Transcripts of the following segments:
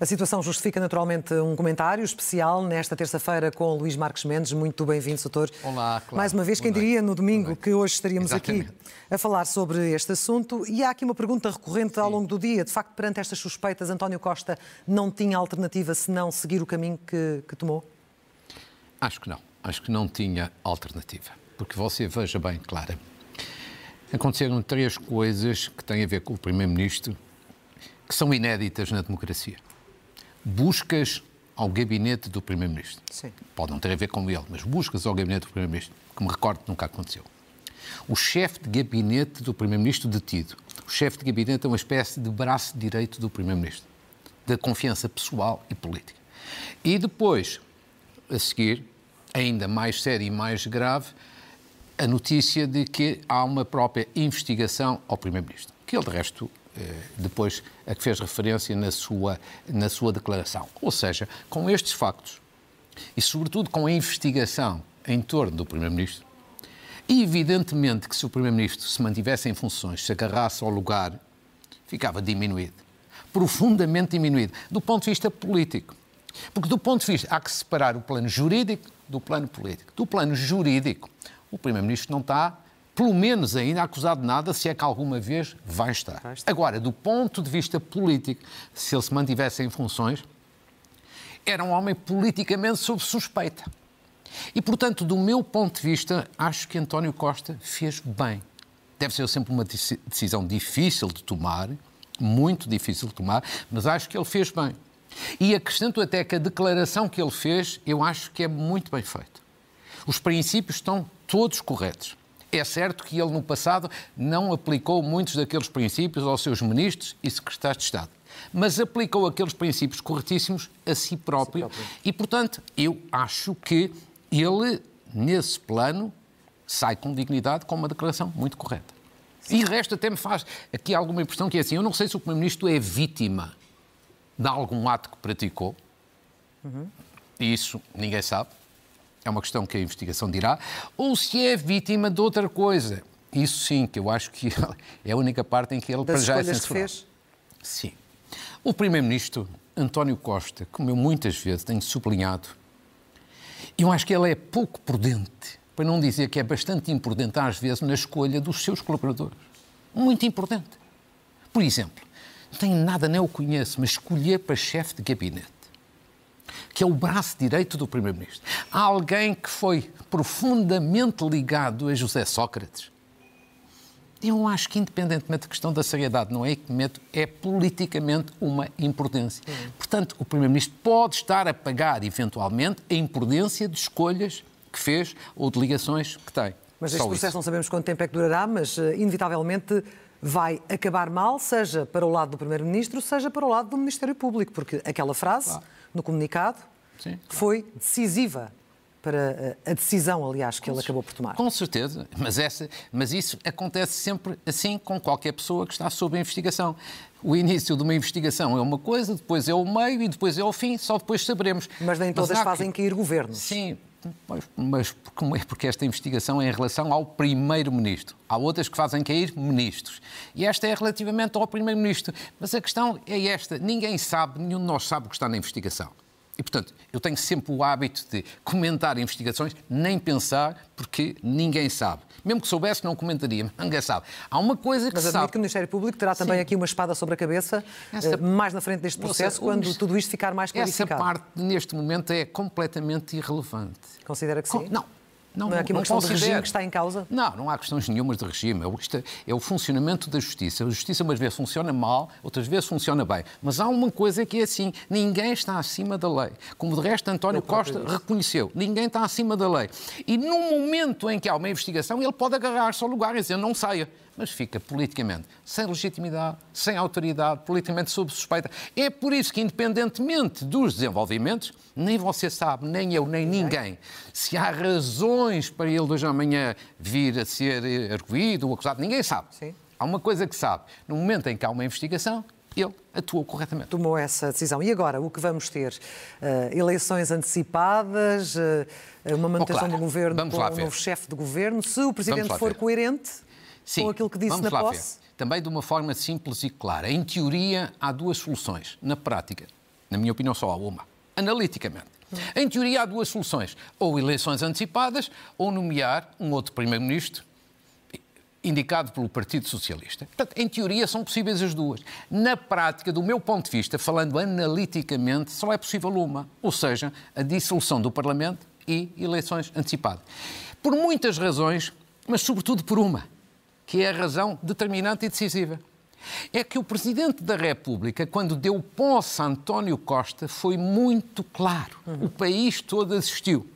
A situação justifica naturalmente um comentário especial nesta terça-feira com Luís Marques Mendes. Muito bem-vindo, doutor. Olá, claro. Mais uma vez, quem diria no domingo que hoje estaríamos Exatamente. aqui a falar sobre este assunto. E há aqui uma pergunta recorrente ao longo do dia. De facto, perante estas suspeitas, António Costa não tinha alternativa senão seguir o caminho que, que tomou? Acho que não. Acho que não tinha alternativa. Porque você veja bem, Clara, aconteceram três coisas que têm a ver com o Primeiro-Ministro que são inéditas na democracia buscas ao gabinete do Primeiro-Ministro. Pode não ter a ver com ele, mas buscas ao gabinete do Primeiro-Ministro, que me recordo nunca aconteceu. O chefe de gabinete do Primeiro-Ministro detido. O chefe de gabinete é uma espécie de braço direito do Primeiro-Ministro, da confiança pessoal e política. E depois, a seguir, ainda mais séria e mais grave, a notícia de que há uma própria investigação ao Primeiro-Ministro, que ele, de resto, depois a que fez referência na sua, na sua declaração. Ou seja, com estes factos e, sobretudo, com a investigação em torno do Primeiro-Ministro, evidentemente que se o Primeiro-Ministro se mantivesse em funções, se agarrasse ao lugar, ficava diminuído. Profundamente diminuído, do ponto de vista político. Porque, do ponto de vista, há que separar o plano jurídico do plano político. Do plano jurídico, o Primeiro-Ministro não está pelo menos ainda acusado de nada, se é que alguma vez vai estar. vai estar. Agora, do ponto de vista político, se ele se mantivesse em funções, era um homem politicamente sob suspeita. E, portanto, do meu ponto de vista, acho que António Costa fez bem. Deve ser sempre uma decisão difícil de tomar, muito difícil de tomar, mas acho que ele fez bem. E acrescento até que a declaração que ele fez, eu acho que é muito bem feita. Os princípios estão todos corretos. É certo que ele, no passado, não aplicou muitos daqueles princípios aos seus ministros e secretários de Estado, mas aplicou aqueles princípios corretíssimos a si próprio. Si próprio. E, portanto, eu acho que ele, nesse plano, sai com dignidade, com uma declaração muito correta. Sim. E o resto até me faz aqui alguma impressão que é assim, eu não sei se o Primeiro-Ministro é vítima de algum ato que praticou, uhum. isso ninguém sabe, é uma questão que a investigação dirá, ou se é vítima de outra coisa. Isso sim, que eu acho que é a única parte em que ele das para já é censurado. fez? Sim. O Primeiro-Ministro António Costa, como eu muitas vezes tenho sublinhado, eu acho que ele é pouco prudente, para não dizer que é bastante imprudente às vezes na escolha dos seus colaboradores. Muito importante. Por exemplo, não tenho nada, nem o conheço, mas escolher para chefe de gabinete que é o braço direito do Primeiro-Ministro. Há alguém que foi profundamente ligado a José Sócrates. Eu acho que, independentemente da questão da seriedade, não é equipamento, é politicamente uma imprudência. Uhum. Portanto, o Primeiro-Ministro pode estar a pagar, eventualmente, a imprudência de escolhas que fez ou de ligações que tem. Mas este Só processo isso. não sabemos quanto tempo é que durará, mas uh, inevitavelmente vai acabar mal, seja para o lado do Primeiro-Ministro, seja para o lado do Ministério Público, porque aquela frase. Claro no comunicado, Sim, claro. foi decisiva para a decisão, aliás, que com ele acabou por tomar. Com certeza, mas, essa, mas isso acontece sempre assim com qualquer pessoa que está sob investigação. O início de uma investigação é uma coisa, depois é o meio e depois é o fim, só depois saberemos. Mas nem todas mas fazem que... cair governos. Sim, mas como é porque esta investigação é em relação ao primeiro-ministro. Há outras que fazem cair ministros. E esta é relativamente ao primeiro-ministro. Mas a questão é esta: ninguém sabe, nenhum de nós sabe o que está na investigação. E, portanto, eu tenho sempre o hábito de comentar investigações, nem pensar, porque ninguém sabe. Mesmo que soubesse, não comentaria, ninguém sabe. Há uma coisa que Mas sabe... que o Ministério Público terá também Sim. aqui uma espada sobre a cabeça, Essa... Eh, mais na frente deste processo, quando tudo isto ficar mais clarificado. Essa parte, neste momento, é completamente irrelevante. Considera que sim? Não, não, não é aqui uma questão de regime que está em causa? Não, não há questões nenhumas de regime. É, é o funcionamento da justiça. A justiça umas vezes funciona mal, outras vezes funciona bem. Mas há uma coisa que é assim, ninguém está acima da lei. Como de resto António Costa disse. reconheceu, ninguém está acima da lei. E no momento em que há uma investigação, ele pode agarrar-se ao lugar e dizer, não saia. Mas fica politicamente sem legitimidade, sem autoridade, politicamente sob suspeita. É por isso que, independentemente dos desenvolvimentos, nem você sabe, nem eu, nem ninguém, se há razões para ele hoje amanhã vir a ser arguído ou acusado, ninguém sabe. Sim. Há uma coisa que sabe. No momento em que há uma investigação, ele atuou corretamente. Tomou essa decisão. E agora, o que vamos ter? Uh, eleições antecipadas, uh, uma manutenção oh, claro. do governo vamos com um novo chefe de governo. Se o Presidente for ver. coerente Sim, com aquilo que disse na posse... Ver. Também de uma forma simples e clara. Em teoria, há duas soluções. Na prática, na minha opinião, só há uma. Analiticamente. Hum. Em teoria, há duas soluções. Ou eleições antecipadas, ou nomear um outro Primeiro-Ministro indicado pelo Partido Socialista. Portanto, em teoria, são possíveis as duas. Na prática, do meu ponto de vista, falando analiticamente, só é possível uma, ou seja, a dissolução do Parlamento e eleições antecipadas. Por muitas razões, mas sobretudo por uma, que é a razão determinante e decisiva. É que o Presidente da República, quando deu posse a António Costa, foi muito claro. O país todo assistiu,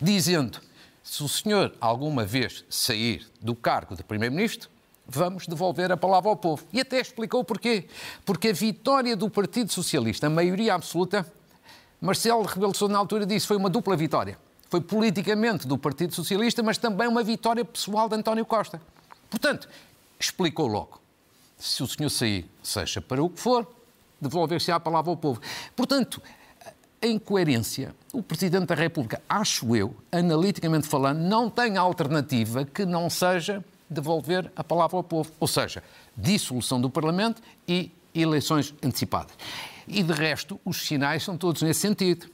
dizendo se o senhor alguma vez sair do cargo de Primeiro-Ministro, vamos devolver a palavra ao povo. E até explicou porquê. Porque a vitória do Partido Socialista, a maioria absoluta, Marcelo Rebelo Sousa na altura disse, foi uma dupla vitória. Foi politicamente do Partido Socialista, mas também uma vitória pessoal de António Costa. Portanto, explicou logo. Se o senhor sair, seja para o que for, devolver-se a palavra ao povo. Portanto, em coerência, o Presidente da República, acho eu, analiticamente falando, não tem alternativa que não seja devolver a palavra ao povo. Ou seja, dissolução do Parlamento e eleições antecipadas. E, de resto, os sinais são todos nesse sentido.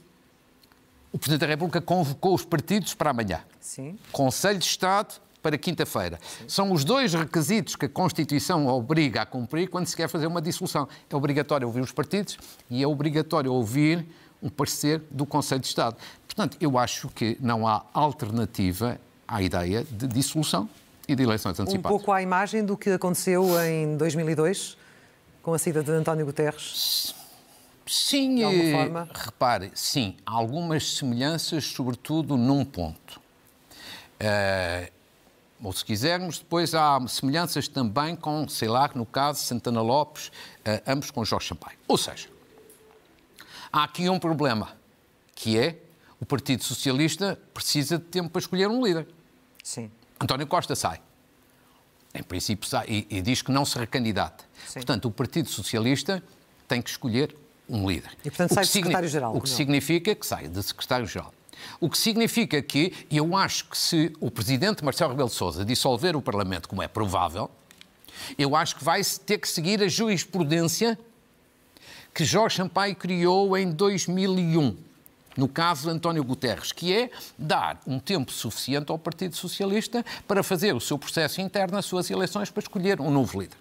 O Presidente da República convocou os partidos para amanhã. Sim. Conselho de Estado para quinta-feira. São os dois requisitos que a Constituição obriga a cumprir quando se quer fazer uma dissolução. É obrigatório ouvir os partidos e é obrigatório ouvir um parecer do Conselho de Estado. Portanto, eu acho que não há alternativa à ideia de dissolução e de eleições antecipadas. Um pouco à imagem do que aconteceu em 2002, com a saída de António Guterres? Sim, de alguma forma? repare, sim, há algumas semelhanças, sobretudo num ponto. Uh, ou se quisermos, depois há semelhanças também com, sei lá, no caso Santana Lopes, uh, ambos com Jorge Sampaio. Ou seja, Há aqui um problema, que é o Partido Socialista precisa de tempo para escolher um líder. Sim. António Costa sai. Em princípio sai e, e diz que não se recandidata. Sim. Portanto, o Partido Socialista tem que escolher um líder. E, portanto, sai de secretário-geral. O que não. significa que sai de secretário-geral. O que significa que, eu acho que se o presidente Marcelo Rebelo de Sousa dissolver o Parlamento, como é provável, eu acho que vai ter que seguir a jurisprudência que Jorge Sampaio criou em 2001, no caso de António Guterres, que é dar um tempo suficiente ao Partido Socialista para fazer o seu processo interno, as suas eleições, para escolher um novo líder.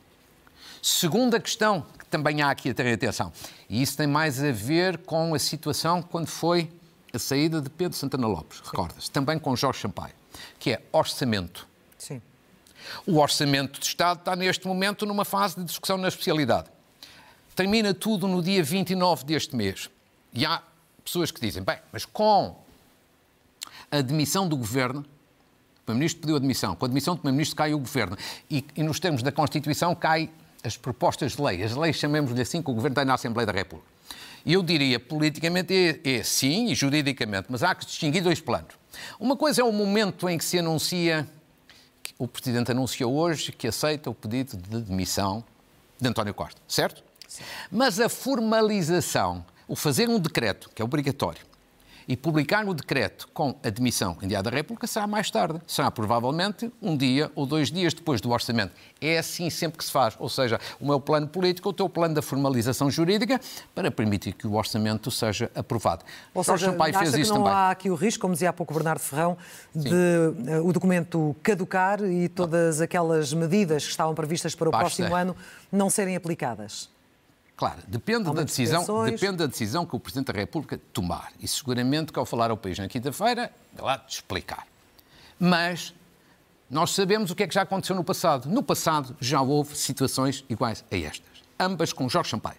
Segunda questão, que também há aqui a ter atenção, e isso tem mais a ver com a situação quando foi a saída de Pedro Santana Lopes, recordas? Também com Jorge Sampaio, que é orçamento. Sim. O orçamento de Estado está neste momento numa fase de discussão na especialidade. Termina tudo no dia 29 deste mês. E há pessoas que dizem, bem, mas com a demissão do governo, o Primeiro-Ministro pediu a demissão, com a demissão do Primeiro-Ministro cai o governo. E, e, nos termos da Constituição cai as propostas de lei. As leis, chamemos-lhe assim, que o governo tem na Assembleia da República. E eu diria, politicamente é, é sim, e juridicamente, mas há que distinguir dois planos. Uma coisa é o momento em que se anuncia, que o Presidente anunciou hoje que aceita o pedido de demissão de António Costa, certo? Mas a formalização, o fazer um decreto, que é obrigatório, e publicar o decreto com admissão em dia da República será mais tarde. Será provavelmente um dia ou dois dias depois do orçamento. É assim sempre que se faz. Ou seja, o meu plano político, o teu plano da formalização jurídica para permitir que o orçamento seja aprovado. Ou seja, Sampaio fez isso não também. há aqui o risco, como dizia há pouco Bernardo Ferrão, de uh, o documento caducar e todas aquelas medidas que estavam previstas para o Basta. próximo ano não serem aplicadas? Claro, depende da, decisão, depende da decisão que o Presidente da República tomar. E seguramente que ao falar ao país na quinta-feira, é lá de explicar. Mas nós sabemos o que é que já aconteceu no passado. No passado já houve situações iguais a estas. Ambas com Jorge Sampaio.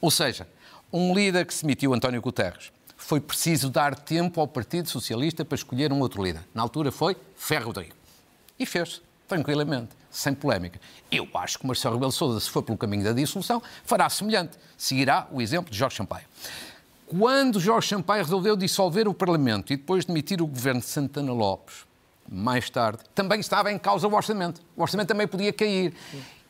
Ou seja, um líder que se emitiu, António Guterres, foi preciso dar tempo ao Partido Socialista para escolher um outro líder. Na altura foi Ferro Rodrigo. E fez-se. Tranquilamente, sem polémica. Eu acho que Marcelo Rebelo Sousa, se for pelo caminho da dissolução, fará semelhante. Seguirá o exemplo de Jorge Sampaio. Quando Jorge Sampaio resolveu dissolver o Parlamento e depois demitir o governo de Santana Lopes, mais tarde, também estava em causa o orçamento. O orçamento também podia cair.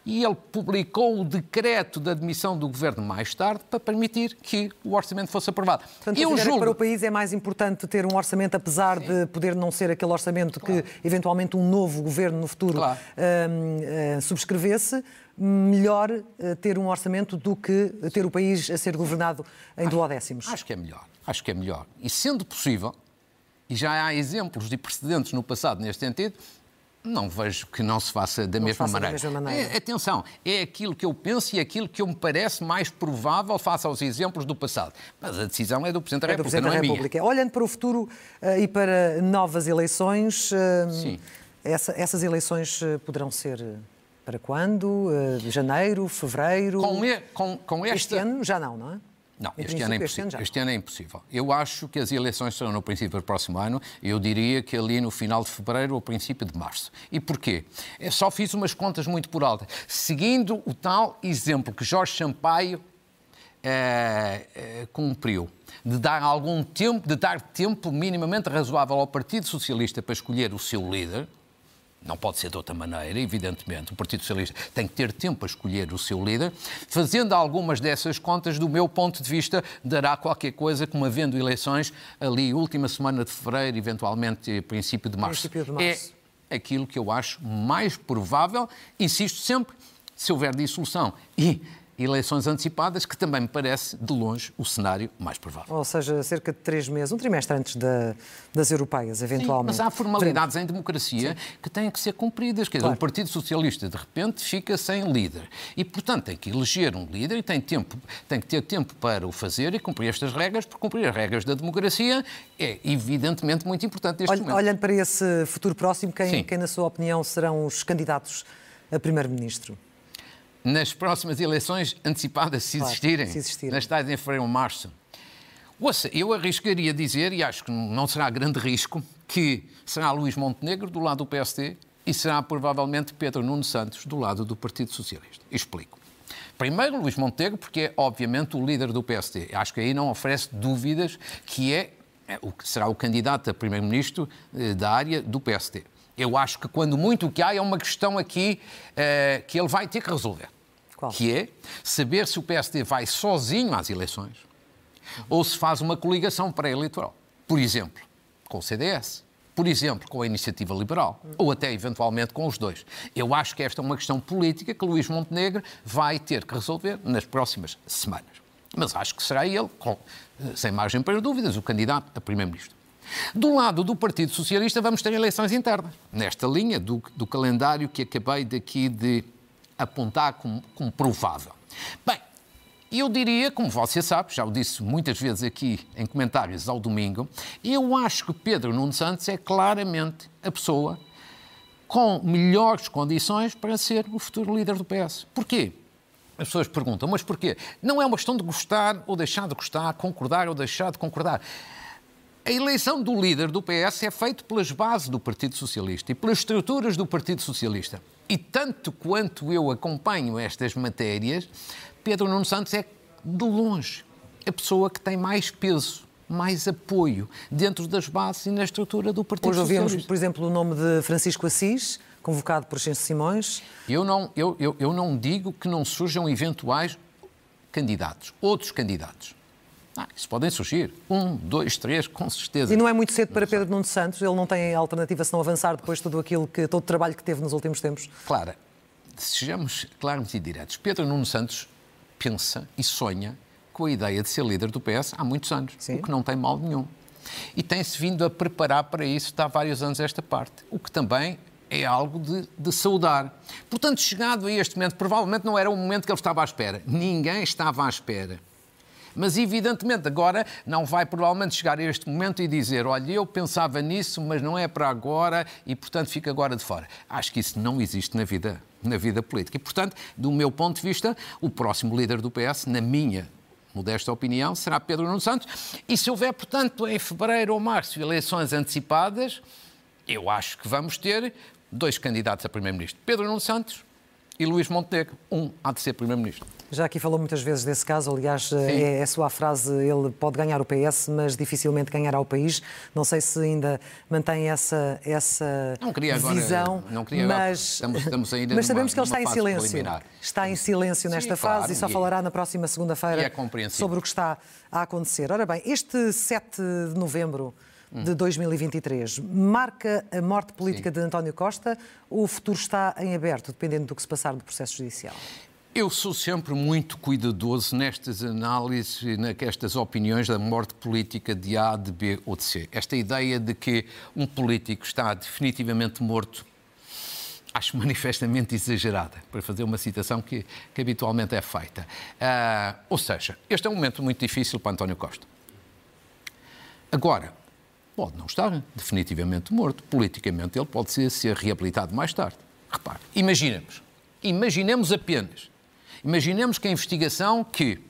E ele publicou o decreto de admissão do governo mais tarde para permitir que o orçamento fosse aprovado. Portanto, eu julgo... para o país é mais importante ter um orçamento, apesar Sim. de poder não ser aquele orçamento claro. que eventualmente um novo governo no futuro claro. uh, uh, subscrevesse, melhor uh, ter um orçamento do que ter o país a ser governado em duodécimos. Acho que é melhor. Acho que é melhor. E sendo possível, e já há exemplos de precedentes no passado neste sentido, não vejo que não se faça da, mesma, faça maneira. da mesma maneira. É, atenção, é aquilo que eu penso e aquilo que eu me parece mais provável face aos exemplos do passado. Mas a decisão é do Presidente da é República, Presidente não é República. Minha. Olhando para o futuro uh, e para novas eleições, uh, essa, essas eleições uh, poderão ser para quando? janeiro, fevereiro? Com, e, com, com esta... Este ano já não, não é? Não, este ano, é impossível. Este, ano é impossível. Eu acho que as eleições serão no princípio do próximo ano. Eu diria que ali no final de fevereiro ou princípio de março. E porquê? Eu só fiz umas contas muito por alta. Seguindo o tal exemplo que Jorge Sampaio é, é, cumpriu de dar algum tempo, de dar tempo minimamente razoável ao Partido Socialista para escolher o seu líder, não pode ser de outra maneira, evidentemente. O Partido Socialista tem que ter tempo a escolher o seu líder. Fazendo algumas dessas contas, do meu ponto de vista, dará qualquer coisa como havendo eleições ali, última semana de fevereiro, eventualmente princípio de março. Princípio de março. É aquilo que eu acho mais provável. Insisto sempre, se houver dissolução e eleições antecipadas, que também me parece, de longe, o cenário mais provável. Ou seja, cerca de três meses, um trimestre antes da, das europeias, eventualmente. Sim, mas há formalidades em democracia Sim. que têm que ser cumpridas. Quer claro. dizer, o Partido Socialista, de repente, fica sem líder. E, portanto, tem que eleger um líder e tem, tempo, tem que ter tempo para o fazer e cumprir estas regras, porque cumprir as regras da democracia é, evidentemente, muito importante neste Olh, momento. Olhando para esse futuro próximo, quem, quem, na sua opinião, serão os candidatos a primeiro-ministro? Nas próximas eleições antecipadas, se existirem, claro, se existirem. nas tais em fevereiro ou março. Ouça, eu arriscaria dizer, e acho que não será grande risco, que será Luís Montenegro do lado do PSD e será provavelmente Pedro Nuno Santos do lado do Partido Socialista. Explico. Primeiro, Luís Montenegro, porque é obviamente o líder do PSD. Acho que aí não oferece dúvidas que é, é o que será o candidato a primeiro-ministro eh, da área do PSD. Eu acho que, quando muito o que há, é uma questão aqui eh, que ele vai ter que resolver. Qual? Que é saber se o PSD vai sozinho às eleições ou se faz uma coligação pré-eleitoral. Por exemplo, com o CDS. Por exemplo, com a Iniciativa Liberal. Ou até, eventualmente, com os dois. Eu acho que esta é uma questão política que Luís Montenegro vai ter que resolver nas próximas semanas. Mas acho que será ele, com, sem margem para dúvidas, o candidato a Primeiro-Ministro. Do lado do Partido Socialista, vamos ter eleições internas, nesta linha do, do calendário que acabei daqui de apontar como, como provável. Bem, eu diria, como você sabe, já o disse muitas vezes aqui em comentários ao domingo, eu acho que Pedro Nuno Santos é claramente a pessoa com melhores condições para ser o futuro líder do PS. Porquê? As pessoas perguntam, mas porquê? Não é uma questão de gostar ou deixar de gostar, concordar ou deixar de concordar. A eleição do líder do PS é feita pelas bases do Partido Socialista e pelas estruturas do Partido Socialista. E tanto quanto eu acompanho estas matérias, Pedro Nuno Santos é, de longe, a pessoa que tem mais peso, mais apoio dentro das bases e na estrutura do Partido Hoje Socialista. Ouvimos, por exemplo, o nome de Francisco Assis, convocado por Xense Simões. Eu não, eu, eu, eu não digo que não surjam eventuais candidatos, outros candidatos. Ah, isso podem surgir. Um, dois, três, com certeza. E não é muito cedo para Pedro Nuno Santos? Ele não tem alternativa se não avançar depois de tudo aquilo que, todo o trabalho que teve nos últimos tempos? Claro. Sejamos claros e diretos. Pedro Nuno Santos pensa e sonha com a ideia de ser líder do PS há muitos anos, Sim. o que não tem mal nenhum. E tem-se vindo a preparar para isso há vários anos esta parte, o que também é algo de, de, saudar. Portanto, chegado a este momento, provavelmente não era o momento que ele estava à espera. Ninguém estava à espera. Mas, evidentemente, agora não vai provavelmente chegar a este momento e dizer: olha, eu pensava nisso, mas não é para agora e, portanto, fica agora de fora. Acho que isso não existe na vida, na vida política. E, portanto, do meu ponto de vista, o próximo líder do PS, na minha modesta opinião, será Pedro Nuno Santos. E se houver, portanto, em fevereiro ou março, eleições antecipadas, eu acho que vamos ter dois candidatos a Primeiro-Ministro, Pedro Nuno Santos e Luís Montenegro. Um há de ser Primeiro-Ministro. Já aqui falou muitas vezes desse caso, aliás, é, é a sua frase, ele pode ganhar o PS, mas dificilmente ganhará o país. Não sei se ainda mantém essa, essa não queria agora, visão, não queria mas, estamos, estamos ainda mas numa, sabemos que ele está em silêncio. Preliminar. Está em silêncio nesta Sim, fase claro, e só e, falará na próxima segunda-feira é sobre o que está a acontecer. Ora bem, este 7 de novembro de 2023 marca a morte política Sim. de António Costa ou o futuro está em aberto, dependendo do que se passar do processo judicial? Eu sou sempre muito cuidadoso nestas análises e nestas opiniões da morte política de A, de B ou de C. Esta ideia de que um político está definitivamente morto acho manifestamente exagerada, para fazer uma citação que, que habitualmente é feita. Uh, ou seja, este é um momento muito difícil para António Costa. Agora, pode não estar definitivamente morto. Politicamente, ele pode ser, ser reabilitado mais tarde. Repare, imaginemos, imaginemos apenas, imaginemos que a investigação que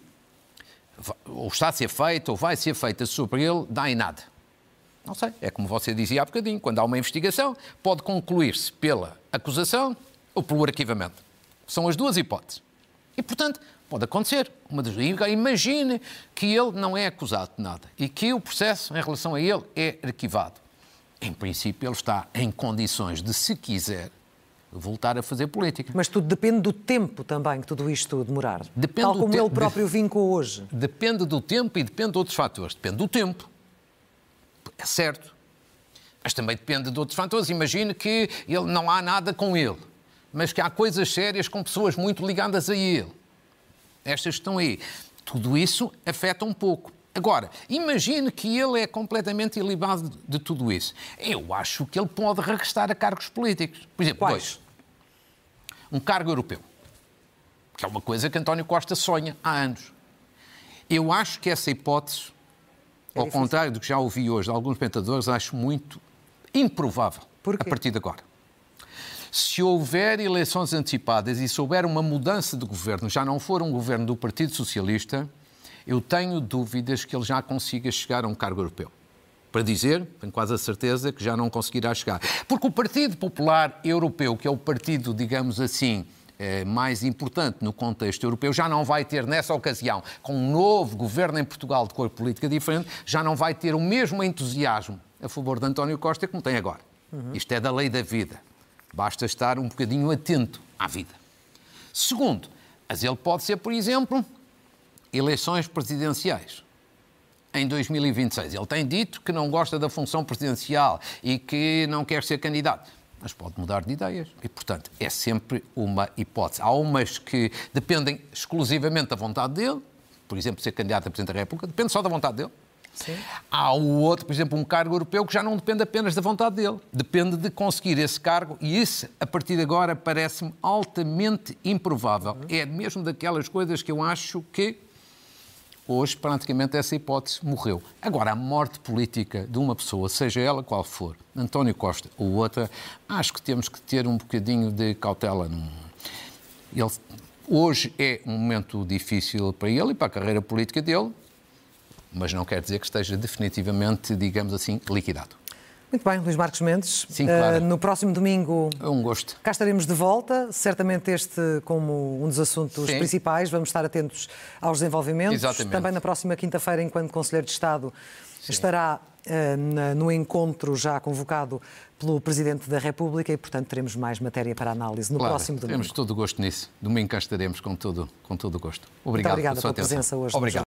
ou está a ser feita ou vai ser feita sobre ele dá em nada. Não sei, é como você dizia há bocadinho, quando há uma investigação, pode concluir-se pela acusação ou pelo arquivamento. São as duas hipóteses. E, portanto, Pode acontecer. Uma das... Imagine que ele não é acusado de nada e que o processo em relação a ele é arquivado. Em princípio, ele está em condições de, se quiser, voltar a fazer política. Mas tudo depende do tempo também que tudo isto demorar. Depende Tal como ele próprio vincou hoje. Depende do tempo e depende de outros fatores. Depende do tempo. É certo. Mas também depende de outros fatores. Imagine que ele, não há nada com ele, mas que há coisas sérias com pessoas muito ligadas a ele estas estão aí. Tudo isso afeta um pouco. Agora, imagine que ele é completamente ilibado de tudo isso. Eu acho que ele pode regressar a cargos políticos. Por exemplo, Quais? dois. Um cargo europeu, que é uma coisa que António Costa sonha há anos. Eu acho que essa hipótese, é ao contrário do que já ouvi hoje de alguns pentadores, acho muito improvável a partir de agora se houver eleições antecipadas e se houver uma mudança de governo, já não for um governo do Partido Socialista, eu tenho dúvidas que ele já consiga chegar a um cargo europeu. Para dizer, tenho quase a certeza que já não conseguirá chegar. Porque o Partido Popular Europeu, que é o partido, digamos assim, eh, mais importante no contexto europeu, já não vai ter, nessa ocasião, com um novo governo em Portugal de cor política diferente, já não vai ter o mesmo entusiasmo a favor de António Costa como tem agora. Uhum. Isto é da lei da vida. Basta estar um bocadinho atento à vida. Segundo, mas ele pode ser, por exemplo, eleições presidenciais em 2026. Ele tem dito que não gosta da função presidencial e que não quer ser candidato. Mas pode mudar de ideias. E, portanto, é sempre uma hipótese. Há umas que dependem exclusivamente da vontade dele, por exemplo, ser candidato a Presidente da República, depende só da vontade dele. Sim. Há o outro, por exemplo, um cargo europeu que já não depende apenas da vontade dele, depende de conseguir esse cargo e isso, a partir de agora, parece-me altamente improvável. Uhum. É mesmo daquelas coisas que eu acho que hoje praticamente essa hipótese morreu. Agora, a morte política de uma pessoa, seja ela qual for, António Costa ou outra, acho que temos que ter um bocadinho de cautela. Ele, hoje é um momento difícil para ele e para a carreira política dele, mas não quer dizer que esteja definitivamente, digamos assim, liquidado. Muito bem, Luís Marcos Mendes. Sim, claro. Uh, no próximo domingo. É um gosto. Cá estaremos de volta, certamente este como um dos assuntos Sim. principais. Vamos estar atentos aos desenvolvimentos. Exatamente. Também na próxima quinta-feira, enquanto Conselheiro de Estado Sim. estará uh, no encontro já convocado pelo Presidente da República e, portanto, teremos mais matéria para análise no claro, próximo domingo. Temos todo o gosto nisso. Domingo cá estaremos com todo, com todo o gosto. Obrigado Muito obrigada pela, pela presença hoje. Obrigado.